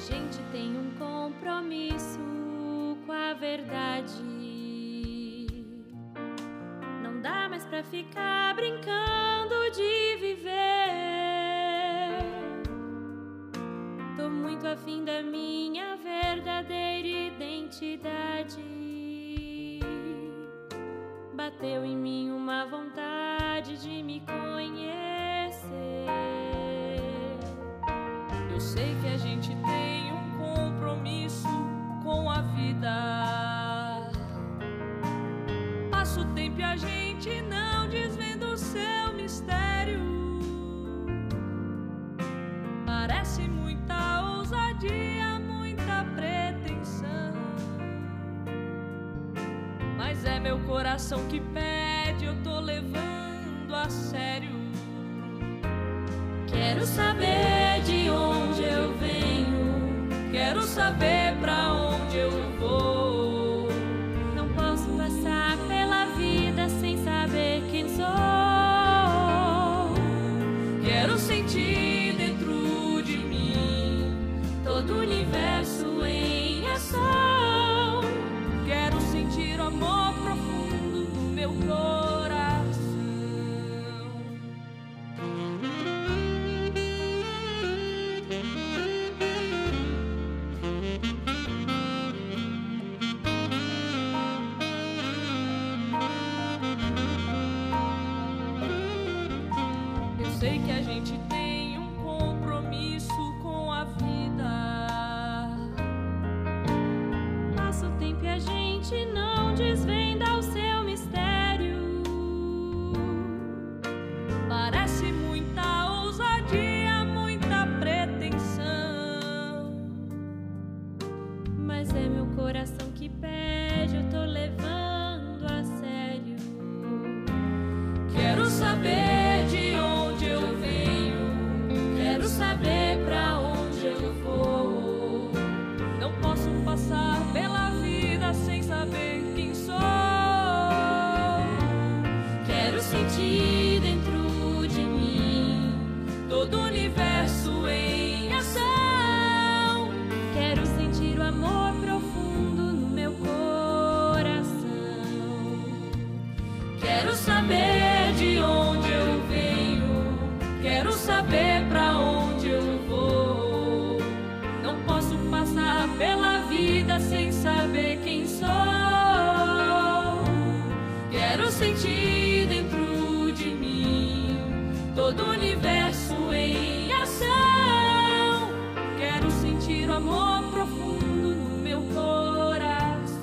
gente tem um compromisso com a verdade. Não dá mais pra ficar brincando de viver. Tô muito afim da minha verdadeira identidade. Eu sei que a gente tem um compromisso com a vida. Passa o tempo e a gente não desvenda o seu mistério. Parece muita ousadia, muita pretensão. Mas é meu coração que pede, eu tô levando a sério. Quero saber saber pra onde eu vou. Não posso passar pela vida sem saber quem sou. Quero sentir dentro de mim todo o universo em ação. Quero sentir o amor profundo do meu coração. Sei que a gente tem um compromisso com a vida. Passa o tempo e a gente não desvenda o seu mistério. Parece muita ousadia, muita pretensão. Mas é meu coração que pede, eu tô levando a sério. Quero saber vida sem saber quem sou. Quero sentir dentro de mim todo o universo em ação. Quero sentir o amor profundo no meu coração.